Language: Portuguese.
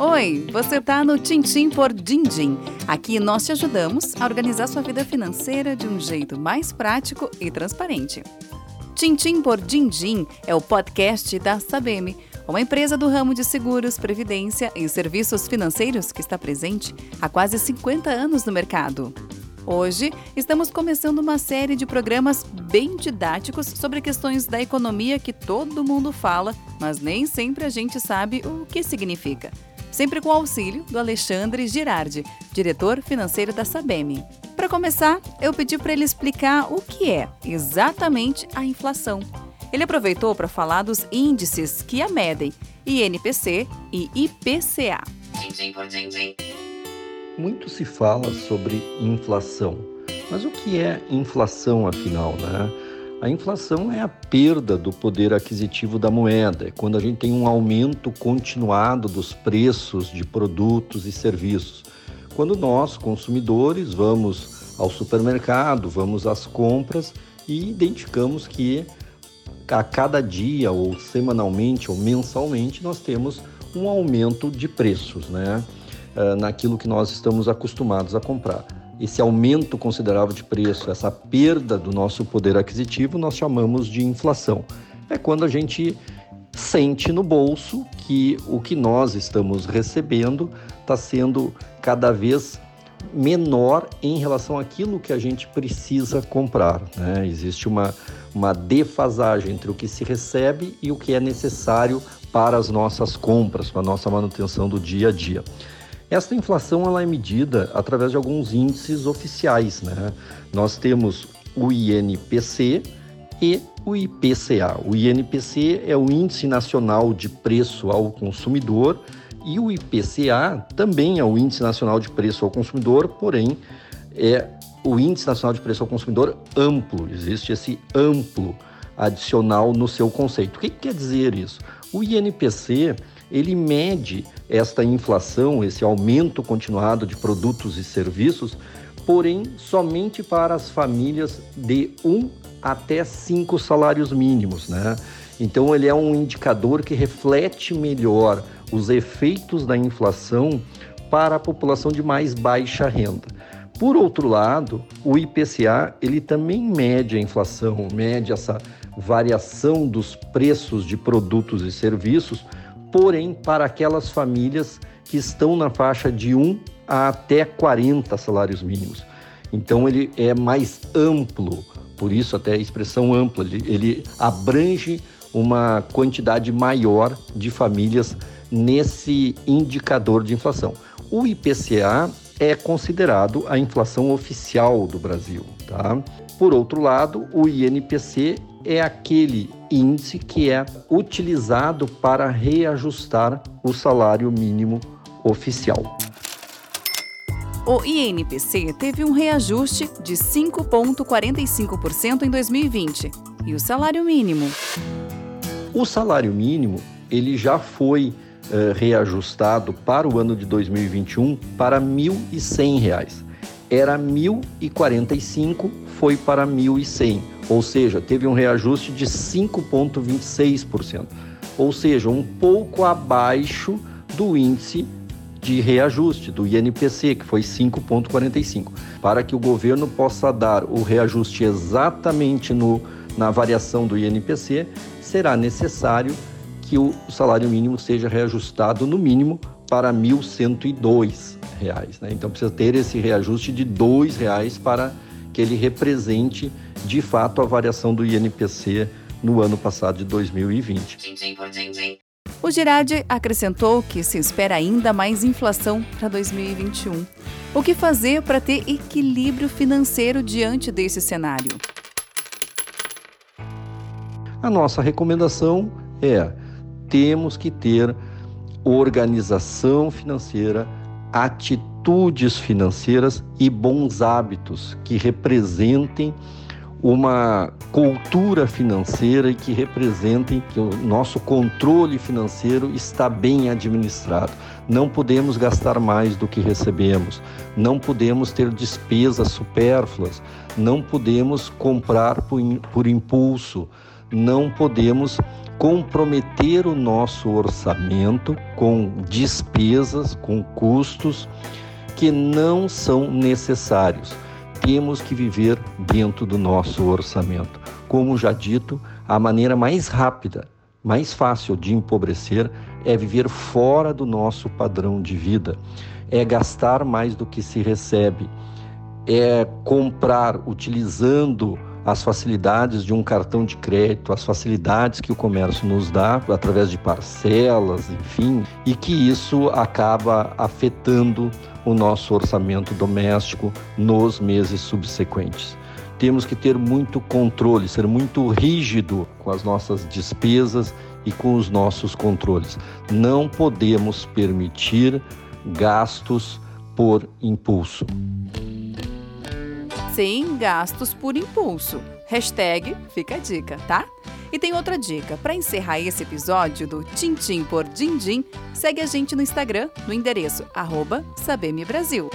Oi, você está no Tintim por Dindim. Aqui nós te ajudamos a organizar sua vida financeira de um jeito mais prático e transparente. Tintim por Dindim é o podcast da Sabem, uma empresa do ramo de seguros, previdência e serviços financeiros que está presente há quase 50 anos no mercado. Hoje, estamos começando uma série de programas bem didáticos sobre questões da economia que todo mundo fala, mas nem sempre a gente sabe o que significa sempre com o auxílio do Alexandre Girardi, diretor financeiro da Sabem. Para começar, eu pedi para ele explicar o que é exatamente a inflação. Ele aproveitou para falar dos índices que a medem, INPC e IPCA. Muito se fala sobre inflação, mas o que é inflação afinal, né? A inflação é a perda do poder aquisitivo da moeda, é quando a gente tem um aumento continuado dos preços de produtos e serviços. Quando nós, consumidores, vamos ao supermercado, vamos às compras e identificamos que a cada dia, ou semanalmente, ou mensalmente, nós temos um aumento de preços, né? Ah, naquilo que nós estamos acostumados a comprar esse aumento considerável de preço, essa perda do nosso poder aquisitivo, nós chamamos de inflação. É quando a gente sente no bolso que o que nós estamos recebendo está sendo cada vez menor em relação àquilo que a gente precisa comprar. Né? Existe uma, uma defasagem entre o que se recebe e o que é necessário para as nossas compras, para a nossa manutenção do dia a dia. Esta inflação ela é medida através de alguns índices oficiais. Né? Nós temos o INPC e o IPCA. O INPC é o Índice Nacional de Preço ao Consumidor e o IPCA também é o Índice Nacional de Preço ao Consumidor, porém é o Índice Nacional de Preço ao Consumidor amplo. Existe esse amplo adicional no seu conceito. O que quer dizer isso? O INPC ele mede esta inflação, esse aumento continuado de produtos e serviços, porém somente para as famílias de um até cinco salários mínimos, né? Então ele é um indicador que reflete melhor os efeitos da inflação para a população de mais baixa renda. Por outro lado, o IPCA ele também mede a inflação, mede essa variação dos preços de produtos e serviços porém para aquelas famílias que estão na faixa de 1 a até 40 salários mínimos. Então ele é mais amplo, por isso até a expressão ampla, ele, ele abrange uma quantidade maior de famílias nesse indicador de inflação. O IPCA é considerado a inflação oficial do Brasil, tá? Por outro lado, o INPC é aquele índice que é utilizado para reajustar o salário mínimo oficial. O INPC teve um reajuste de 5,45% em 2020. E o salário mínimo? O salário mínimo ele já foi uh, reajustado para o ano de 2021 para R$ 1.100 era 1.045, foi para 1.100, ou seja, teve um reajuste de 5,26%, ou seja, um pouco abaixo do índice de reajuste do INPC, que foi 5,45, para que o governo possa dar o reajuste exatamente no, na variação do INPC, será necessário que o salário mínimo seja reajustado no mínimo para 1.102 reais. Né? Então precisa ter esse reajuste de dois reais para que ele represente de fato a variação do INPC no ano passado de 2020. O Girardi acrescentou que se espera ainda mais inflação para 2021. O que fazer para ter equilíbrio financeiro diante desse cenário? A nossa recomendação é: temos que ter organização financeira atitudes financeiras e bons hábitos que representem uma cultura financeira e que representem que o nosso controle financeiro está bem administrado. Não podemos gastar mais do que recebemos, não podemos ter despesas supérfluas, não podemos comprar por, por impulso, não podemos comprometer o nosso orçamento com despesas, com custos que não são necessários. Temos que viver dentro do nosso orçamento. Como já dito, a maneira mais rápida, mais fácil de empobrecer é viver fora do nosso padrão de vida, é gastar mais do que se recebe, é comprar utilizando as facilidades de um cartão de crédito, as facilidades que o comércio nos dá através de parcelas, enfim, e que isso acaba afetando o nosso orçamento doméstico nos meses subsequentes. Temos que ter muito controle, ser muito rígido com as nossas despesas e com os nossos controles. Não podemos permitir gastos por impulso sem gastos por impulso. Hashtag fica a dica, tá? E tem outra dica. Para encerrar esse episódio do Tintim por Dindim, segue a gente no Instagram no endereço arroba Brasil.